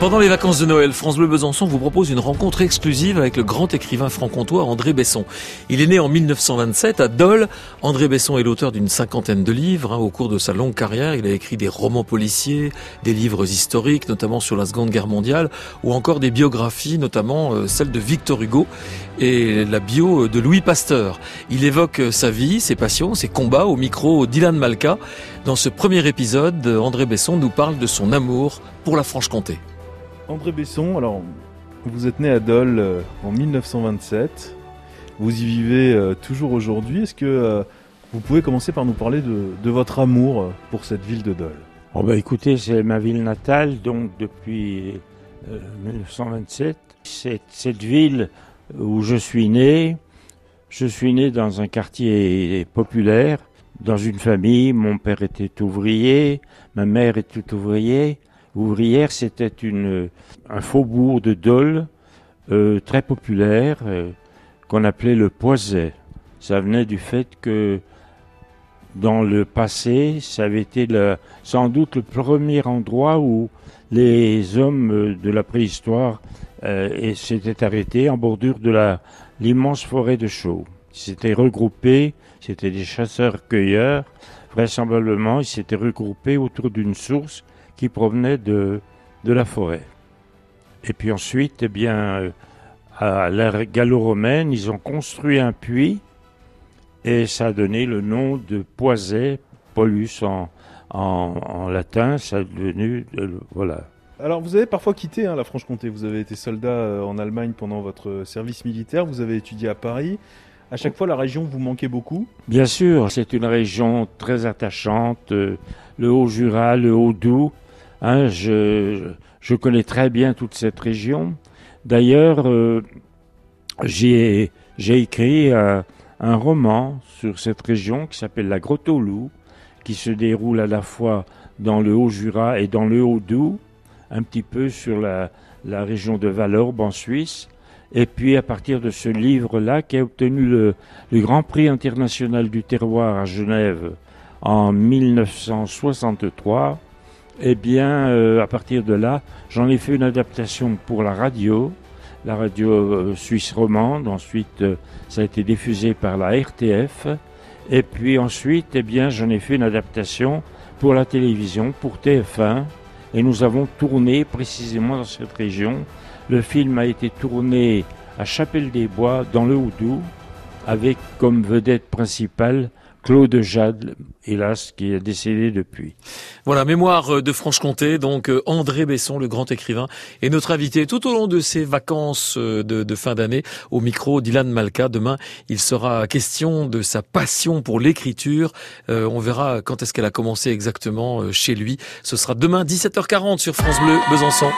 Pendant les vacances de Noël, France Bleu Besançon vous propose une rencontre exclusive avec le grand écrivain franc-comtois André Besson. Il est né en 1927 à Dole. André Besson est l'auteur d'une cinquantaine de livres. Hein. Au cours de sa longue carrière, il a écrit des romans policiers, des livres historiques, notamment sur la Seconde Guerre mondiale, ou encore des biographies, notamment euh, celle de Victor Hugo et la bio de Louis Pasteur. Il évoque sa vie, ses passions, ses combats au micro Dylan Malka. Dans ce premier épisode, André Besson nous parle de son amour pour la Franche-Comté. André Besson, alors vous êtes né à Dole euh, en 1927, vous y vivez euh, toujours aujourd'hui. Est-ce que euh, vous pouvez commencer par nous parler de, votre amour pour cette ville de Dole? Oh bah Écoutez, c'est ma ville natale, donc depuis 1927. C'est cette ville où je suis né. Je suis né dans un quartier populaire, dans une famille. Mon père était ouvrier, ma mère était ouvrier ouvrière, c'était un faubourg de Dole euh, très populaire euh, qu'on appelait le Poiset. Ça venait du fait que dans le passé, ça avait été sans doute le premier endroit où les hommes de la préhistoire euh, s'étaient arrêtés en bordure de l'immense forêt de Chaux. Ils s'étaient regroupés, c'était des chasseurs-cueilleurs. Vraisemblablement, ils s'étaient regroupés autour d'une source qui provenait de, de la forêt. Et puis ensuite, eh bien, euh, à l'ère gallo-romaine, ils ont construit un puits et ça a donné le nom de Poiset, Polus en, en, latin, ça a devenu, euh, voilà. Alors vous avez parfois quitté hein, la Franche-Comté, vous avez été soldat euh, en Allemagne pendant votre service militaire, vous avez étudié à Paris. À chaque fois, la région vous manquait beaucoup Bien sûr, c'est une région très attachante, le Haut-Jura, le Haut-Doubs. Hein, je, connais très bien toute cette région. D'ailleurs, euh, j'ai écrit euh, un roman sur cette région qui s'appelle La Grotte au Loup, qui se déroule à la fois dans le Haut-Jura et dans le Haut-Doubs, un petit peu sur la, région de Valorbe en Suisse. Et puis à partir de ce livre-là, qui a obtenu le, Grand Prix international du terroir à Genève en 1963, eh bien, euh, à partir de là, j'en ai fait une adaptation pour la radio, la radio euh, suisse romande. Ensuite, euh, ça a été diffusé par la RTF. Et puis ensuite, eh bien, j'en ai fait une adaptation pour la télévision, pour TF1. Et nous avons tourné précisément dans cette région. Le film a été tourné à Chapelle-des-Bois, dans le Houdou, avec comme vedette principale Claude Jade, hélas, qui est décédé depuis. Voilà, mémoire euh, de Franche-Comté, donc euh, André Besson, le grand écrivain, est notre invité tout au long de ces vacances euh, de, fin d'année au micro d'Ilan Malka. Demain, il sera question de sa passion pour l'écriture. on verra quand est-ce qu'elle a commencé exactement chez lui. Ce sera demain 17h40 sur France Bleu Besançon.